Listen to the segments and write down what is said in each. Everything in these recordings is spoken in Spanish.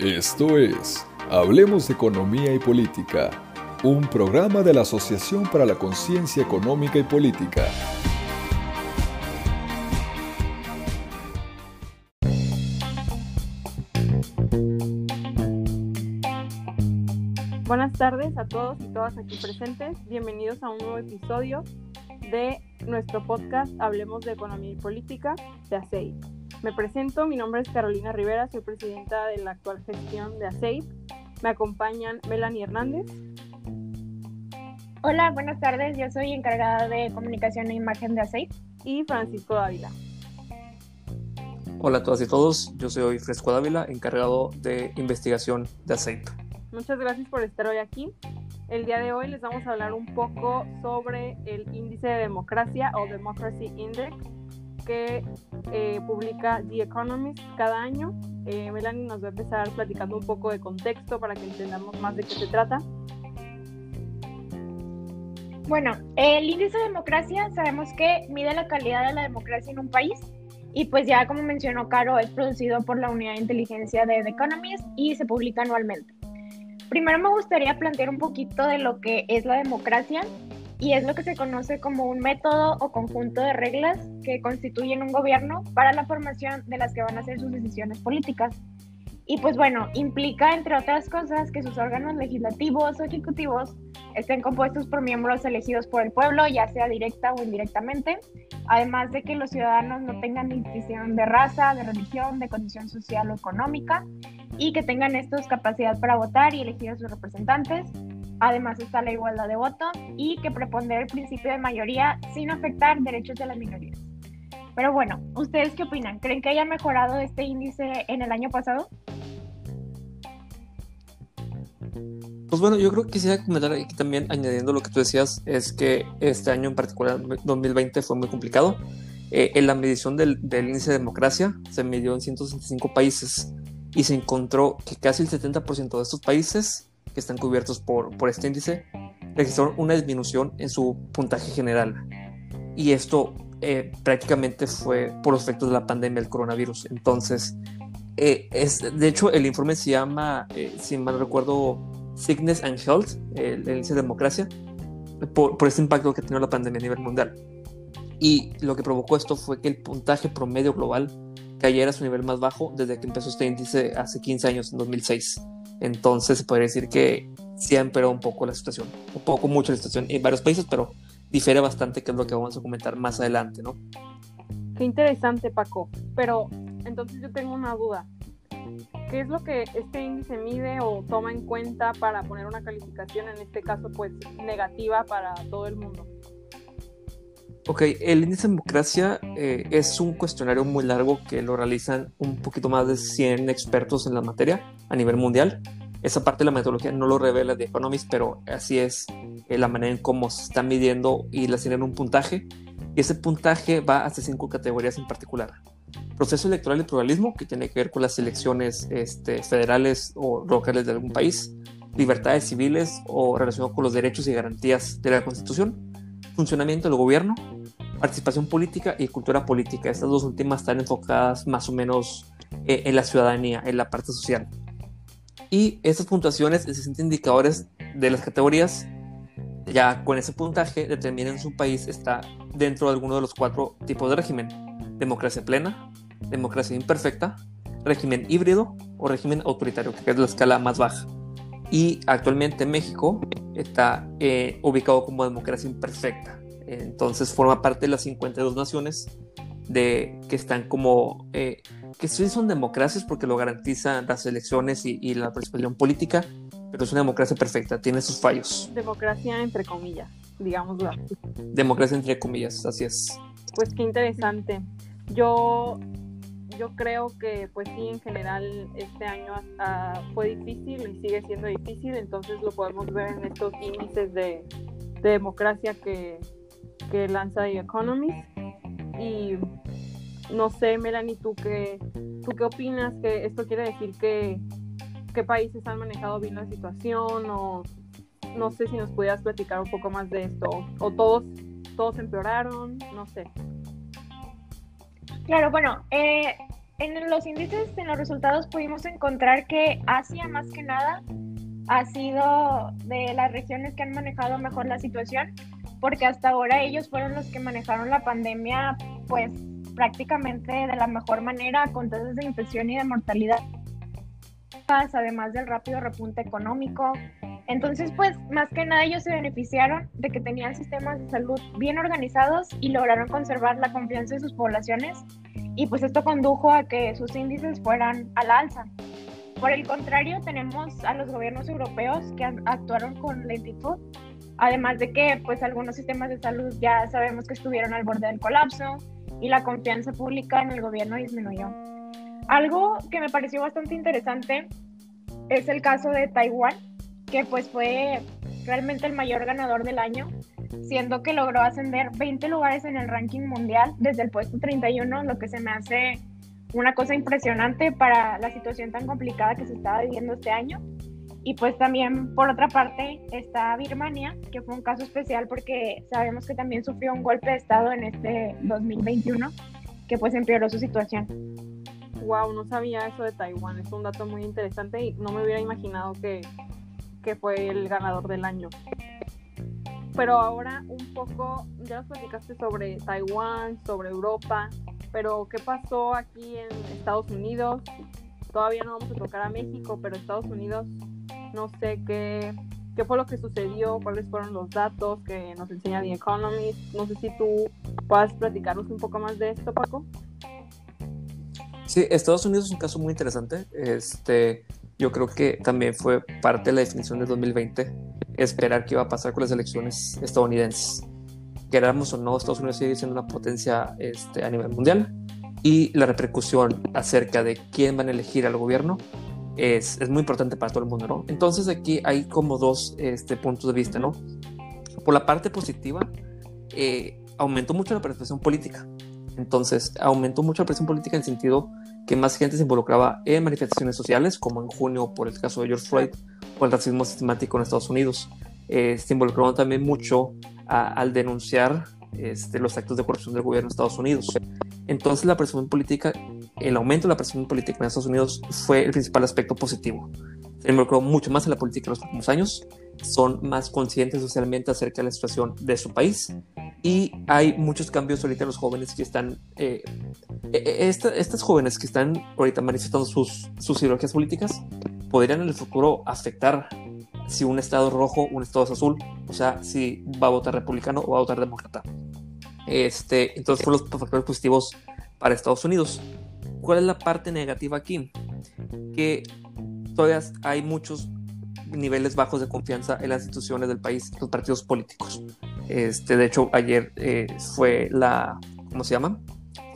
Esto es Hablemos de Economía y Política, un programa de la Asociación para la Conciencia Económica y Política. Buenas tardes a todos y todas aquí presentes. Bienvenidos a un nuevo episodio de nuestro podcast Hablemos de Economía y Política de ASEI. Me presento, mi nombre es Carolina Rivera, soy presidenta de la actual gestión de ASEI. Me acompañan Melanie Hernández. Hola, buenas tardes, yo soy encargada de comunicación e imagen de ASEI. Y Francisco Dávila. Hola a todas y todos, yo soy Fresco Dávila, encargado de investigación de ASEI. Muchas gracias por estar hoy aquí. El día de hoy les vamos a hablar un poco sobre el índice de democracia o Democracy Index que eh, publica The Economist cada año. Eh, Melanie nos va a empezar platicando un poco de contexto para que entendamos más de qué se trata. Bueno, el índice de democracia sabemos que mide la calidad de la democracia en un país y pues ya como mencionó Caro, es producido por la unidad de inteligencia de The Economist y se publica anualmente. Primero me gustaría plantear un poquito de lo que es la democracia y es lo que se conoce como un método o conjunto de reglas que constituyen un gobierno para la formación de las que van a ser sus decisiones políticas. Y pues bueno, implica entre otras cosas que sus órganos legislativos o ejecutivos estén compuestos por miembros elegidos por el pueblo, ya sea directa o indirectamente, además de que los ciudadanos no tengan distinción de raza, de religión, de condición social o económica, y que tengan estos capacidad para votar y elegir a sus representantes. Además está la igualdad de voto y que preponder el principio de mayoría sin afectar derechos de las minorías. Pero bueno, ¿ustedes qué opinan? ¿Creen que haya mejorado este índice en el año pasado? Pues bueno, yo creo que quisiera comentar aquí también, añadiendo lo que tú decías, es que este año en particular, 2020, fue muy complicado. Eh, en la medición del, del, índice de democracia se midió en 165 países y se encontró que casi el 70% de estos países que están cubiertos por, por este índice registraron una disminución en su puntaje general. Y esto eh, prácticamente fue por los efectos de la pandemia del coronavirus. Entonces, eh, es, de hecho, el informe se llama, eh, si mal recuerdo, Sickness and Health, el, el índice de democracia, por, por este impacto que tenido la pandemia a nivel mundial. Y lo que provocó esto fue que el puntaje promedio global cayera a su nivel más bajo desde que empezó este índice hace 15 años, en 2006. Entonces podría decir que sí ha empeorado un poco la situación, un poco mucho la situación en varios países, pero difiere bastante, que es lo que vamos a comentar más adelante, ¿no? Qué interesante, Paco. Pero entonces yo tengo una duda. ¿Qué es lo que este índice mide o toma en cuenta para poner una calificación, en este caso, pues negativa para todo el mundo? Ok, el índice de democracia eh, es un cuestionario muy largo que lo realizan un poquito más de 100 expertos en la materia a nivel mundial. Esa parte de la metodología no lo revela The Economist, pero así es eh, la manera en cómo se está midiendo y las tienen un puntaje. Y ese puntaje va hacia cinco categorías en particular. Proceso electoral y pluralismo, que tiene que ver con las elecciones este, federales o locales de algún país. Libertades civiles o relacionado con los derechos y garantías de la Constitución. Funcionamiento del gobierno, participación política y cultura política. Estas dos últimas están enfocadas más o menos eh, en la ciudadanía, en la parte social. Y estas puntuaciones, esos indicadores de las categorías, ya con ese puntaje determinan si un país está dentro de alguno de los cuatro tipos de régimen. Democracia plena, democracia imperfecta, régimen híbrido o régimen autoritario, que es la escala más baja. Y actualmente México está eh, ubicado como democracia imperfecta. Entonces forma parte de las 52 naciones de, que están como, eh, que sí son democracias porque lo garantizan las elecciones y, y, la participación política, pero es una democracia perfecta, tiene sus fallos. Democracia entre comillas, digámoslo así. Democracia entre comillas, así es. Pues qué interesante. Yo, yo creo que pues sí, en general este año uh, fue difícil y sigue siendo difícil, entonces lo podemos ver en estos índices de, de democracia que, lanza The Economist. Y no sé, Melanie, ¿tú qué, ¿tú qué opinas? ¿Que esto quiere decir que qué países han manejado bien la situación? O no sé si nos pudieras platicar un poco más de esto. ¿O todos, todos empeoraron? No sé. Claro, bueno, eh, en los índices, en los resultados pudimos encontrar que Asia más que nada ha sido de las regiones que han manejado mejor la situación, porque hasta ahora ellos fueron los que manejaron la pandemia pues prácticamente de la mejor manera, con tasas de infección y de mortalidad, además del rápido repunte económico. Entonces, pues, más que nada ellos se beneficiaron de que tenían sistemas de salud bien organizados y lograron conservar la confianza de sus poblaciones y pues esto condujo a que sus índices fueran al alza. Por el contrario, tenemos a los gobiernos europeos que actuaron con lentitud, además de que pues algunos sistemas de salud ya sabemos que estuvieron al borde del colapso y la confianza pública en el gobierno disminuyó. Algo que me pareció bastante interesante es el caso de Taiwán, que pues fue realmente el mayor ganador del año siendo que logró ascender 20 lugares en el ranking mundial desde el puesto 31, lo que se me hace una cosa impresionante para la situación tan complicada que se estaba viviendo este año. Y pues también, por otra parte, está Birmania, que fue un caso especial porque sabemos que también sufrió un golpe de Estado en este 2021, que pues empeoró su situación. Wow, no sabía eso de Taiwán, es un dato muy interesante y no me hubiera imaginado que, fue el ganador del año pero ahora un poco, ya nos platicaste sobre Taiwán, sobre Europa, pero ¿qué pasó aquí en Estados Unidos? Todavía no vamos a tocar a México, pero Estados Unidos, no sé qué, qué fue lo que sucedió, cuáles fueron los datos que nos enseña The Economist. No sé si tú puedas platicarnos un poco más de esto, Paco. Sí, Estados Unidos es un caso muy interesante. Este, yo creo que también fue parte de la definición del 2020 esperar qué iba a pasar con las elecciones estadounidenses. Queramos o no, Estados Unidos sigue siendo una potencia este, a nivel mundial y la repercusión acerca de quién van a elegir al gobierno es, es muy importante para todo el mundo, ¿no? Entonces aquí hay como dos este, puntos de vista, ¿no? Por la parte positiva, eh, aumentó mucho la participación política. Entonces, aumentó mucho la presión política en el sentido que más gente se involucraba en manifestaciones sociales, como en junio por el caso de George Floyd o el racismo sistemático en Estados Unidos. Eh, se involucraron también mucho al denunciar este, los actos de corrupción del gobierno de Estados Unidos. Entonces la presión política, el aumento de la presión política en Estados Unidos fue el principal aspecto positivo. Se involucró mucho más en la política en los últimos años, son más conscientes socialmente acerca de la situación de su país y hay muchos cambios ahorita en los jóvenes que están, eh, eh, estas jóvenes que están ahorita manifestando sus, sus ideologías políticas podrían en el futuro afectar si un estado es rojo, un estado es azul, o sea, si va a votar republicano o va a votar demócrata. Este, entonces, fueron los factores positivos para Estados Unidos. ¿Cuál es la parte negativa aquí? Que todavía hay muchos niveles bajos de confianza en las instituciones del país, los partidos políticos. Este, de hecho, ayer eh, fue la, ¿cómo se llama?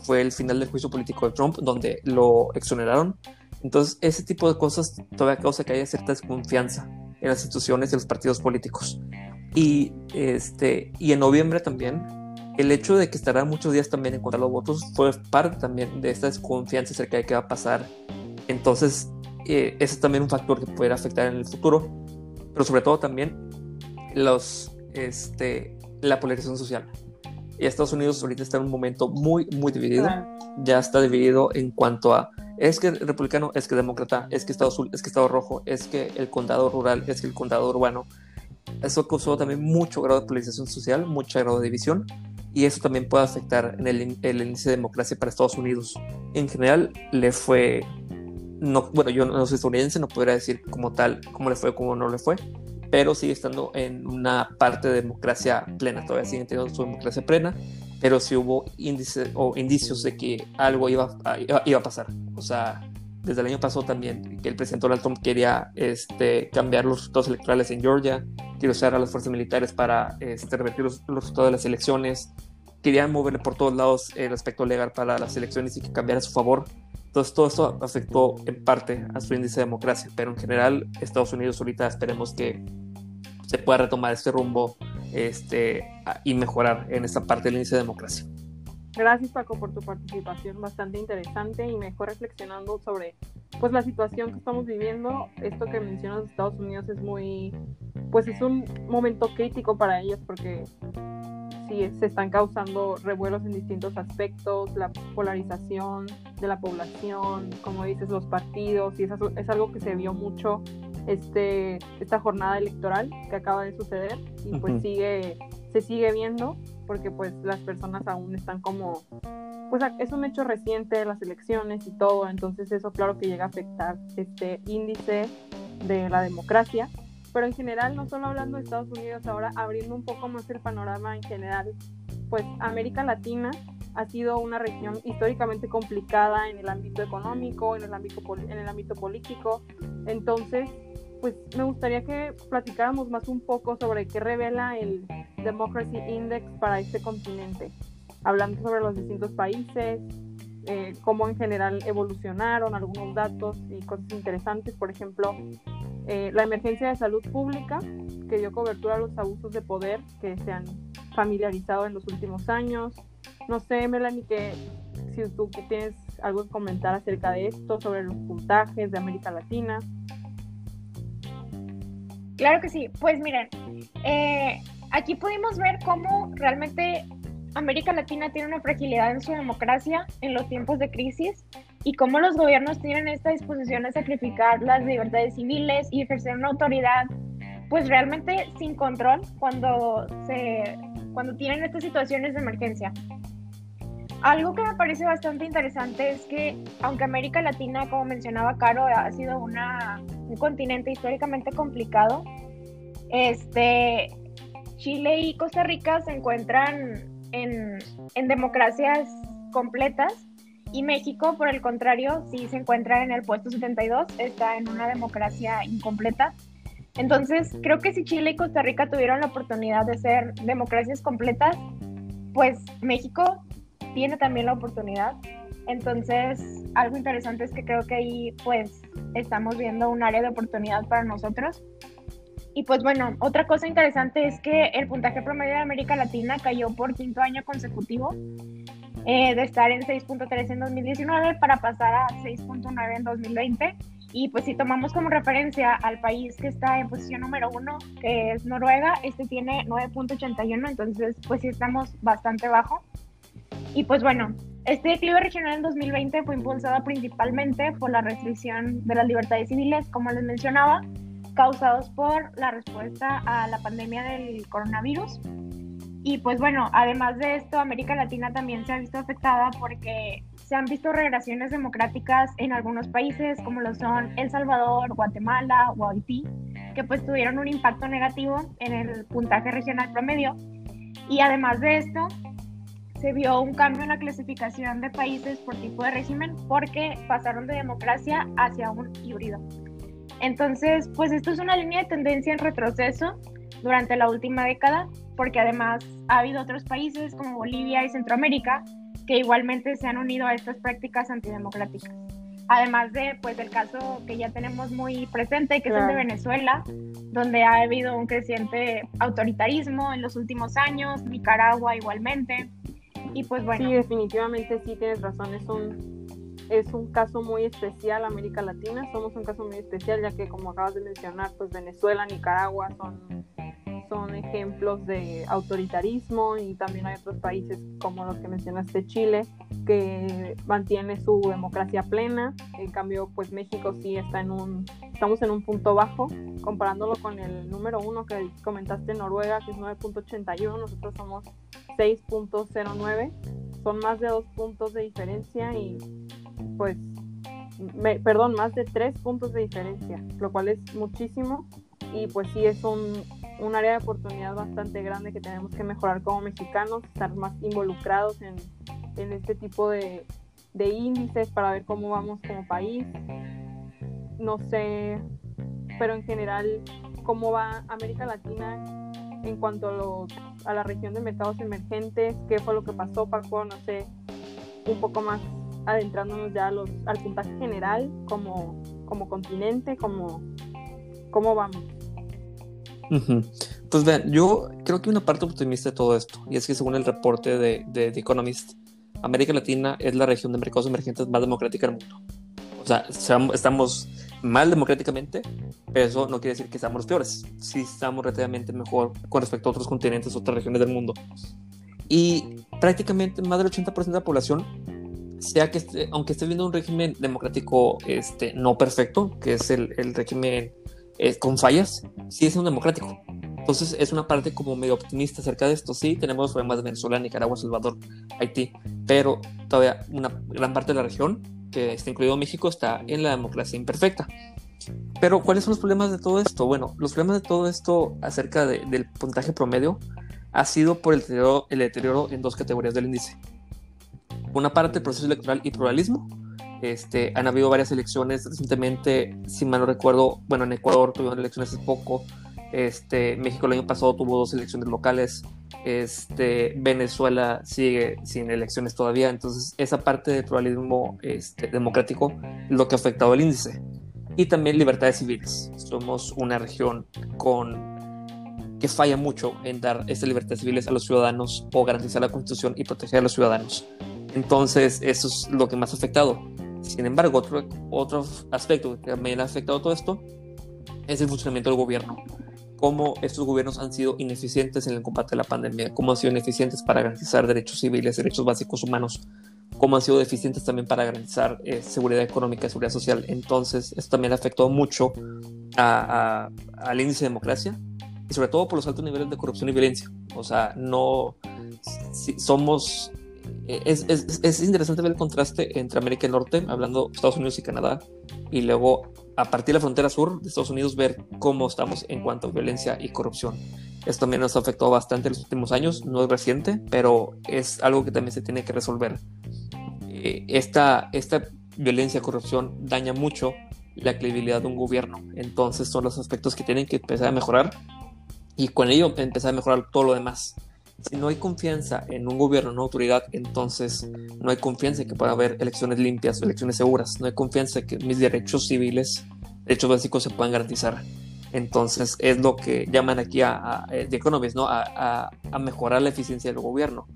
Fue el final del juicio político de Trump, donde lo exoneraron. Entonces, ese tipo de cosas todavía causa que haya cierta desconfianza en las instituciones y los partidos políticos. Y, este, y en noviembre también, el hecho de que estará muchos días también en contra de los votos fue parte también de esta desconfianza acerca de qué va a pasar. Entonces, eh, ese es también un factor que puede afectar en el futuro, pero sobre todo también los, este, la polarización social. Y Estados Unidos ahorita está en un momento muy, muy dividido. Ya está dividido en cuanto a es que republicano, es que demócrata, es que Estado azul, es que Estado rojo, es que el condado rural, es que el condado urbano. Eso causó también mucho grado de polarización social, mucho grado de división, y eso también puede afectar en el, el índice de democracia para Estados Unidos. En general, le fue. No, bueno, yo no soy estadounidense, no podría decir como tal cómo le fue cómo no le fue, pero sigue estando en una parte de democracia plena, todavía sigue teniendo su democracia plena, pero sí hubo índices o indicios de que algo iba a, iba a pasar. O sea, desde el año pasado también, que el presidente Donald Trump quería este, cambiar los resultados electorales en Georgia, quería usar a las fuerzas militares para este, revertir los, resultados de las elecciones, querían moverle por todos lados el aspecto legal para las elecciones y que cambiara a su favor. Entonces todo esto afectó en parte a su índice de democracia, pero en general Estados Unidos ahorita esperemos que se pueda retomar este rumbo este, y mejorar en esta parte del índice de democracia. Gracias Paco por tu participación bastante interesante y mejor reflexionando sobre pues la situación que estamos viviendo. Esto que mencionas de Estados Unidos es muy, pues es un momento crítico para ellos porque sí se están causando revuelos en distintos aspectos, la polarización de la población, como dices, los partidos, y eso es algo que se vio mucho este, esta jornada electoral que acaba de suceder y pues sigue, se sigue viendo porque pues las personas aún están como, pues es un hecho reciente las elecciones y todo, entonces eso claro que llega a afectar este índice de la democracia. Pero en general, no solo hablando de Estados Unidos, ahora abriendo un poco más el panorama en general, pues América Latina ha sido una región históricamente complicada en el ámbito económico, en el ámbito, en el ámbito político. Entonces, pues me gustaría que platicáramos más un poco sobre qué revela el Democracy Index para este continente, hablando sobre los distintos países, eh, cómo en general evolucionaron algunos datos y cosas interesantes, por ejemplo, eh, la emergencia de salud pública, que dio cobertura a los abusos de poder que se han familiarizado en los últimos años. No sé, Melanie, que si tú que tienes algo que comentar acerca de esto, sobre los puntajes de América Latina. Claro que sí. Pues miren, eh, aquí pudimos ver cómo realmente América Latina tiene una fragilidad en su democracia en los tiempos de crisis y cómo los gobiernos tienen esta disposición a sacrificar las libertades civiles y ejercer una autoridad pues realmente sin control cuando se cuando tienen estas situaciones de emergencia. Algo que me parece bastante interesante es que aunque América Latina, como mencionaba Caro, ha sido una, un continente históricamente complicado, este, Chile y Costa Rica se encuentran en, en democracias completas y México, por el contrario, sí se encuentra en el puesto 72, está en una democracia incompleta. Entonces, creo que si Chile y Costa Rica tuvieron la oportunidad de ser democracias completas, pues México tiene también la oportunidad. Entonces, algo interesante es que creo que ahí pues estamos viendo un área de oportunidad para nosotros. Y pues bueno, otra cosa interesante es que el puntaje promedio de América Latina cayó por quinto año consecutivo eh, de estar en 6.3 en 2019 para pasar a 6.9 en 2020. Y pues si tomamos como referencia al país que está en posición número uno, que es Noruega, este tiene 9.81, entonces pues sí estamos bastante bajo. Y pues bueno, este declive regional en 2020 fue impulsado principalmente por la restricción de las libertades civiles, como les mencionaba, causados por la respuesta a la pandemia del coronavirus y pues bueno, además de esto, América Latina también se ha visto afectada porque se han visto regresiones democráticas en algunos países como lo son El Salvador, Guatemala o Haití, que pues tuvieron un impacto negativo en el puntaje regional promedio. Y además de esto, se vio un cambio en la clasificación de países por tipo de régimen porque pasaron de democracia hacia un híbrido. Entonces, pues esto es una línea de tendencia en retroceso durante la última década porque además ha habido otros países como Bolivia y Centroamérica que igualmente se han unido a estas prácticas antidemocráticas. Además de, pues, el caso que ya tenemos muy presente, que es el de Venezuela, donde ha habido un creciente autoritarismo en los últimos años, Nicaragua igualmente, y pues bueno. Sí, definitivamente sí tienes razón, es un, es un caso muy especial América Latina, somos un caso muy especial, ya que como acabas de mencionar, pues Venezuela, Nicaragua son son ejemplos de autoritarismo y también hay otros países como los que mencionaste Chile que mantiene su democracia plena. En cambio pues México sí está en un estamos en un punto bajo. Comparándolo con el número uno que comentaste Noruega que es 9.81 nosotros somos 6.09 son más de dos puntos de diferencia y pues perdón más de tres puntos de diferencia lo cual es muchísimo. Y pues sí es un, un área de oportunidad bastante grande que tenemos que mejorar como mexicanos, estar más involucrados en, en este tipo de, de, índices para ver cómo vamos como país. No sé, pero en general, cómo va América Latina en cuanto a, la región de mercados emergentes, qué fue lo que pasó, Paco, no sé, un poco más adentrándonos ya al puntaje general como, como continente, como, cómo vamos. Pues vean, yo creo que una parte optimista de todo esto, y es que según el reporte de, de The Economist, América Latina es la región de mercados emergentes más democrática del mundo. O sea, estamos mal democráticamente, pero eso no quiere decir que estamos los peores. Sí estamos relativamente mejor con respecto a otros continentes, otras regiones del mundo. y prácticamente más del 80% de la población, sea que esté, aunque esté viendo un régimen democrático este, no perfecto, que es el, el régimen eh, con fallas, sí es un democrático. Entonces es una parte como medio optimista acerca de esto. Sí, tenemos problemas de Venezuela, Nicaragua, Salvador, Haití, pero todavía una gran parte de la región, que está incluido México, está en la democracia imperfecta. Pero ¿cuáles son los problemas de todo esto? Bueno, los problemas de todo esto acerca del puntaje promedio ha sido por el deterioro, el deterioro en dos categorías del índice. Una parte, proceso electoral y pluralismo. Este, han habido varias elecciones recientemente, si mal no recuerdo, bueno, en Ecuador tuvieron elecciones hace poco, este, México el año pasado tuvo dos elecciones locales, este, Venezuela sigue sin elecciones todavía, entonces esa parte del pluralismo este, democrático lo que ha afectado el índice. Y también libertades civiles. Somos una región con que falla mucho en dar estas libertades civiles a los ciudadanos o garantizar la constitución y proteger a los ciudadanos. Entonces, eso es lo que más ha afectado. Sin embargo, otro, otro aspecto que también ha afectado todo esto es el funcionamiento del gobierno. Cómo estos gobiernos han sido ineficientes en el combate a la pandemia, cómo han sido ineficientes para garantizar derechos civiles, derechos básicos humanos, cómo han sido deficientes también para garantizar eh, seguridad económica y seguridad social. Entonces, esto también ha afectado mucho al índice de democracia y sobre todo por los altos niveles de corrupción y violencia. O sea, no somos... Eh, es, es, es, interesante ver el contraste entre América del Norte, hablando Estados Unidos y Canadá, y luego a partir de la frontera sur de Estados Unidos ver cómo estamos en cuanto a violencia y corrupción. Esto también nos ha afectado bastante en los últimos años, no es reciente, pero es algo que también se tiene que resolver. Eh, esta, esta violencia corrupción daña mucho la credibilidad de un gobierno, entonces son los aspectos que tienen que empezar a mejorar y con ello empezar a mejorar todo lo demás. Si no hay confianza en un gobierno, en una autoridad, entonces no hay confianza en que pueda haber elecciones limpias elecciones seguras. No hay confianza en que mis derechos civiles, derechos básicos se puedan garantizar. Entonces es lo que llaman aquí a, a The Economist, ¿no? A, a, mejorar la eficiencia del gobierno,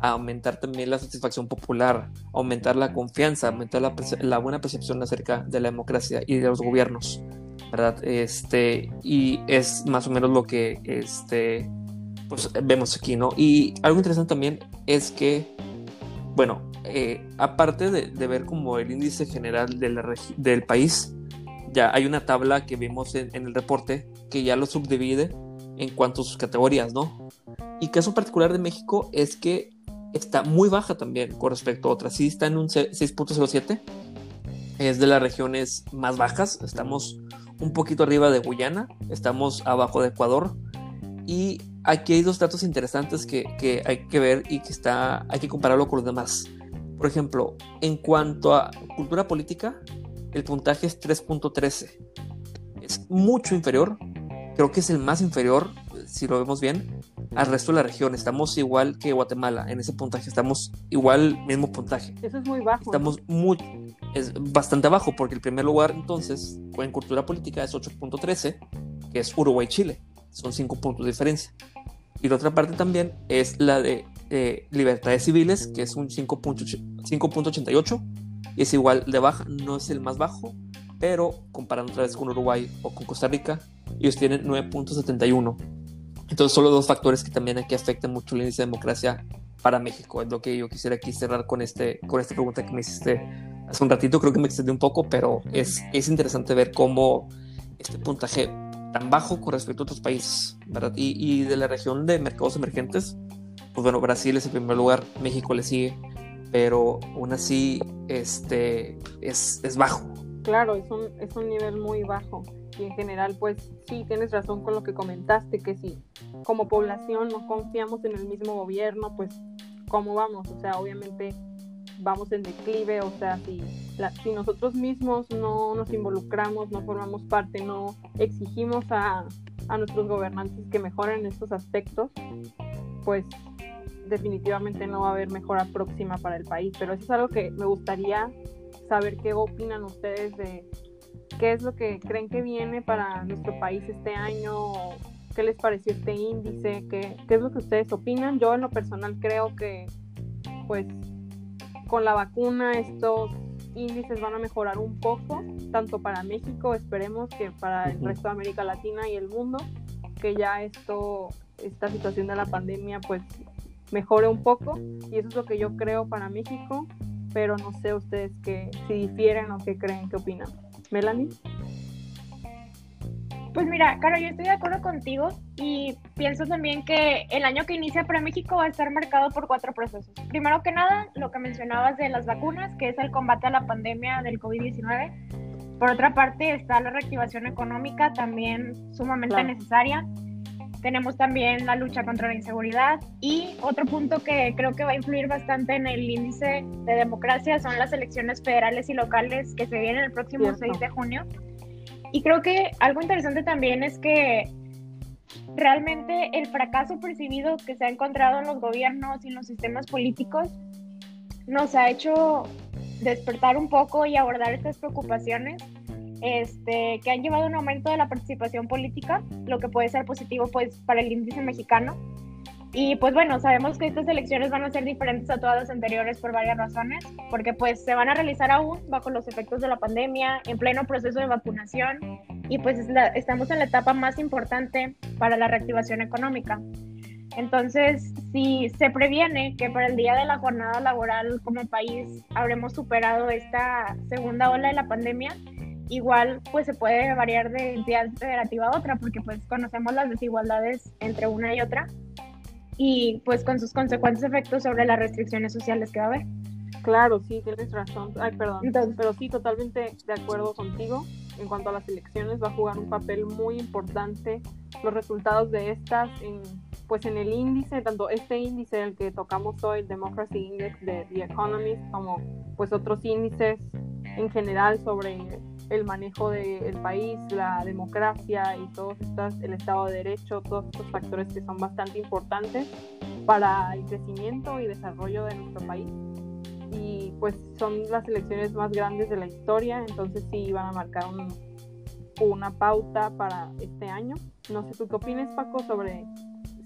a aumentar también la satisfacción popular, aumentar la confianza, aumentar la, la buena percepción acerca de la democracia y de los gobiernos. ¿verdad? Este, y es más o menos lo que este, pues, vemos aquí, ¿no? Y algo interesante también es que, bueno, eh, aparte de, ver como el índice general de la del país, ya hay una tabla que vimos en, el reporte que ya lo subdivide en cuanto a sus categorías, ¿no? Y caso particular de México es que está muy baja también con respecto a otras. Sí está en un 6.07, es de las regiones más bajas, estamos un poquito arriba de Guyana, estamos abajo de Ecuador y aquí hay dos datos interesantes que, hay que ver y que está, hay que compararlo con los demás. Por ejemplo, en cuanto a cultura política, el puntaje es 3.13. Es mucho inferior, creo que es el más inferior, si lo vemos bien, al resto de la región. Estamos igual que Guatemala en ese puntaje, estamos igual, mismo puntaje. Eso es muy bajo. Estamos muy, es bastante bajo, porque el primer lugar entonces en cultura política es 8.13, que es Uruguay-Chile, son 5 puntos de diferencia. Y la otra parte también es la de eh, libertades civiles, que es un 5.88, y es igual de baja, no es el más bajo, pero comparando otra vez con Uruguay o con Costa Rica, ellos tienen 9.71. Entonces, solo dos factores que también aquí afectan mucho el índice de democracia para México. Es lo que yo quisiera aquí cerrar con, este, con esta pregunta que me hiciste hace un ratito. Creo que me extendí un poco, pero es, es interesante ver cómo este puntaje tan bajo con respecto a otros países, ¿verdad? Y, y, de la región de mercados emergentes, pues bueno, Brasil es el primer lugar, México le sigue, pero aún así este, es, es bajo. Claro, es un, es un nivel muy bajo y en general, pues sí, tienes razón con lo que comentaste, que si como población no confiamos en el mismo gobierno, pues ¿cómo vamos? O sea, obviamente vamos en declive, o sea, si, nosotros mismos no nos involucramos, no formamos parte, no exigimos a, a nuestros gobernantes que mejoren estos aspectos, pues definitivamente no va a haber mejora próxima para el país. Pero eso es algo que me gustaría saber qué opinan ustedes de qué es lo que creen que viene para nuestro país este año, qué les pareció este índice, qué, qué es lo que ustedes opinan. Yo en lo personal creo que pues con la vacuna estos índices van a mejorar un poco, tanto para México, esperemos que para el resto de América Latina y el mundo, que ya esto, esta situación de la pandemia pues mejore un poco y eso es lo que yo creo para México, pero no sé ustedes que si difieren o qué creen, qué opinan. Melanie. Pues mira, Caro, yo estoy de acuerdo contigo y pienso también que el año que inicia para México va a estar marcado por cuatro procesos. Primero que nada, lo que mencionabas de las vacunas, que es el combate a la pandemia del COVID-19. Por otra parte, está la reactivación económica, también sumamente necesaria. Tenemos también la lucha contra la inseguridad y otro punto que creo que va a influir bastante en el índice de democracia son las elecciones federales y locales que se vienen el próximo 6 de junio y creo que algo interesante también es que realmente el fracaso percibido que se ha encontrado en los gobiernos y en los sistemas políticos nos ha hecho despertar un poco y abordar estas preocupaciones este, que han llevado a un aumento de la participación política, lo que puede ser positivo pues, para el índice mexicano y pues bueno, sabemos que estas elecciones van a ser diferentes a todas las anteriores por varias razones, porque pues se van a realizar aún bajo los efectos de la pandemia, en pleno proceso de vacunación y pues estamos en la etapa más importante para la reactivación económica. Entonces, si se previene que para el día de la jornada laboral como país habremos superado esta segunda ola de la pandemia, igual pues se puede variar de entidad federativa a otra, porque pues conocemos las desigualdades entre una y otra y pues con sus consecuentes efectos sobre las restricciones sociales que va a haber. Claro, sí, tienes razón. Ay, perdón. pero sí, totalmente de acuerdo contigo. En cuanto a las elecciones, va a jugar un papel muy importante los resultados de estas en, pues en el índice, tanto este índice el que tocamos hoy, el Democracy Index de The Economist, como pues otros índices en general sobre el manejo del país, la democracia y todos estos, el Estado de Derecho, todos estos factores que son bastante importantes para el crecimiento y desarrollo de nuestro país. Y pues son las elecciones más grandes de la historia, entonces sí van a marcar una pauta para este año. No sé tú qué opinas, Paco, sobre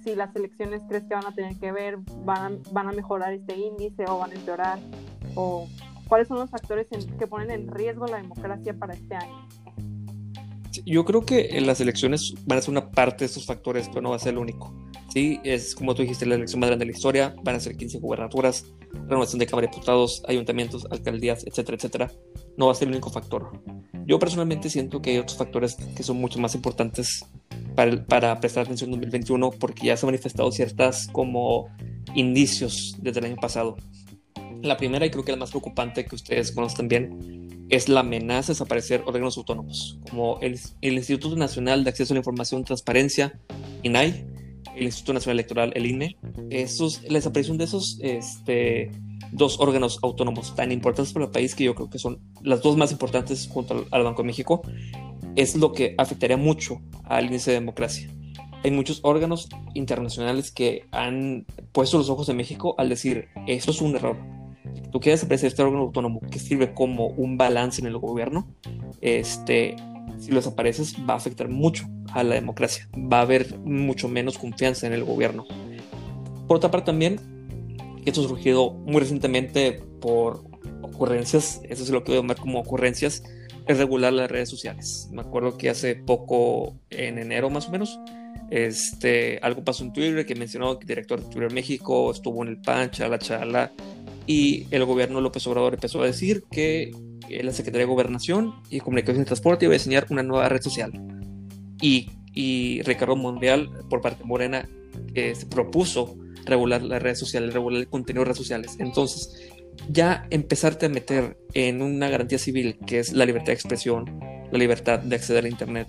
si las elecciones crees que van a tener que ver, van a, van a mejorar este índice o van a empeorar, o ¿Cuáles son los factores que ponen en riesgo la democracia para este año? Yo creo que las elecciones van a ser una parte de estos factores, pero no va a ser el único. Sí, es como tú dijiste, la elección más grande de la historia, van a ser 15 gubernaturas, renovación de Cámara de Diputados, ayuntamientos, alcaldías, etcétera, etcétera. No va a ser el único factor. Yo personalmente siento que hay otros factores que son mucho más importantes para, para prestar atención en 2021 porque ya se han manifestado ciertas como indicios desde el año pasado. La primera, y creo que la más preocupante que ustedes conocen bien, es la amenaza de desaparecer órganos autónomos, como el, Instituto Nacional de Acceso a la Información y Transparencia, INAI, el Instituto Nacional Electoral, el INE. Esos, la desaparición de esos este, dos órganos autónomos tan importantes para el país, que yo creo que son las dos más importantes junto al, Banco de México, es lo que afectaría mucho al índice de democracia hay muchos órganos internacionales que han puesto los ojos en México al decir, eso es un error, tú quieres apreciar este órgano autónomo que sirve como un balance en el gobierno, este, si lo desapareces va a afectar mucho a la democracia, va a haber mucho menos confianza en el gobierno. Por otra parte también, esto ha surgido muy recientemente por ocurrencias, eso es lo que voy a llamar como ocurrencias, es regular las redes sociales. Me acuerdo que hace poco, en enero más o menos, este, algo pasó en Twitter que mencionó que el director de Twitter México estuvo en el PAN, chala, chala, y el gobierno López Obrador empezó a decir que la Secretaría de Gobernación y Comunicación y Transporte iba a diseñar una nueva red social. Y, y Ricardo Mundial, por parte de Morena, se propuso regular las redes sociales, regular el contenido de redes sociales. Entonces, ya empezarte a meter en una garantía civil que es la libertad de expresión, la libertad de acceder a Internet,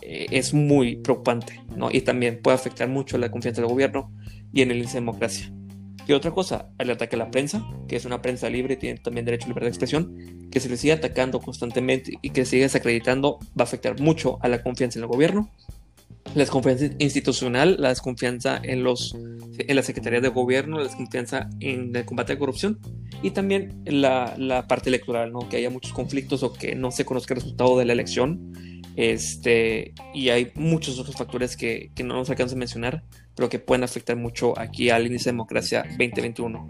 eh, es muy preocupante, ¿no? Y también puede afectar mucho la confianza del gobierno y en el índice de democracia. Y otra cosa, el ataque a la prensa, que es una prensa libre y tiene también derecho a libertad de expresión, que se le sigue atacando constantemente y que se sigue desacreditando, va a afectar mucho a la confianza en el gobierno, la desconfianza institucional, la desconfianza en, los, en la Secretaría de Gobierno, la desconfianza en el combate a la corrupción y también la, la parte electoral, ¿no? que haya muchos conflictos o que no se conozca el resultado de la elección este, y hay muchos otros factores que, que no nos alcanzan a mencionar, pero que pueden afectar mucho aquí al índice de democracia 2021.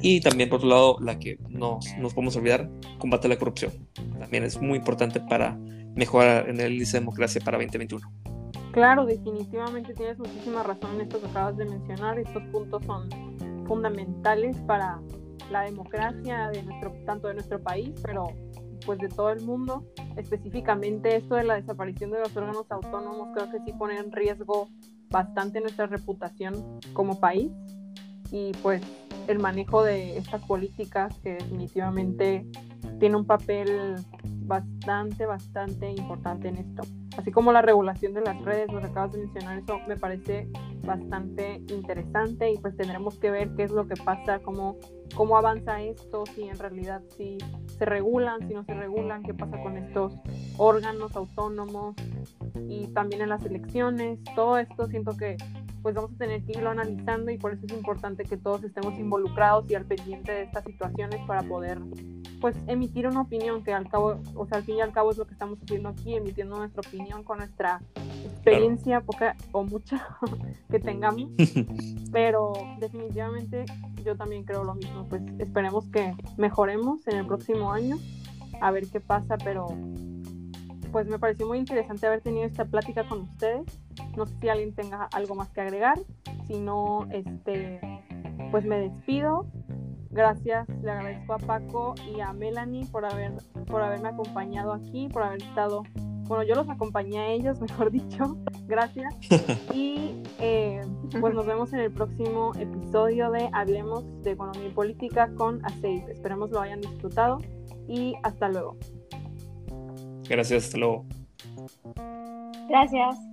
Y también, por otro lado, la que nos, nos podemos olvidar, combate a la corrupción. También es muy importante para mejorar en el índice de democracia para 2021. Claro, definitivamente tienes muchísima razón en esto que acabas de mencionar. Estos puntos son fundamentales para la democracia de nuestro, tanto de nuestro país, pero pues de todo el mundo. Específicamente esto de la desaparición de los órganos autónomos creo que sí pone en riesgo bastante nuestra reputación como país y pues el manejo de estas políticas que definitivamente tiene un papel bastante, bastante importante en esto. Así como la regulación de las redes, lo acabas de mencionar, eso me parece bastante interesante y pues tendremos que ver qué es lo que pasa, cómo, cómo avanza esto, si en realidad si se regulan, si no se regulan, qué pasa con estos órganos autónomos y también en las elecciones, todo esto siento que pues vamos a tener que irlo analizando y por eso es importante que todos estemos involucrados y al pendiente de estas situaciones para poder pues emitir una opinión que al cabo, o sea, al fin y al cabo es lo que estamos haciendo aquí, emitiendo nuestra opinión con nuestra experiencia poca o mucha que tengamos, pero definitivamente yo también creo lo mismo, pues esperemos que mejoremos en el próximo año, a ver qué pasa, pero pues me pareció muy interesante haber tenido esta plática con ustedes. No sé si alguien tenga algo más que agregar, si no, este, pues me despido Gracias, le agradezco a Paco y a Melanie por, haber, por haberme acompañado aquí, por haber estado, bueno, yo los acompañé a ellos, mejor dicho, gracias. Y eh, pues nos vemos en el próximo episodio de Hablemos de Economía y Política con Aceite. Esperemos lo hayan disfrutado y hasta luego. Gracias, hasta luego. Gracias.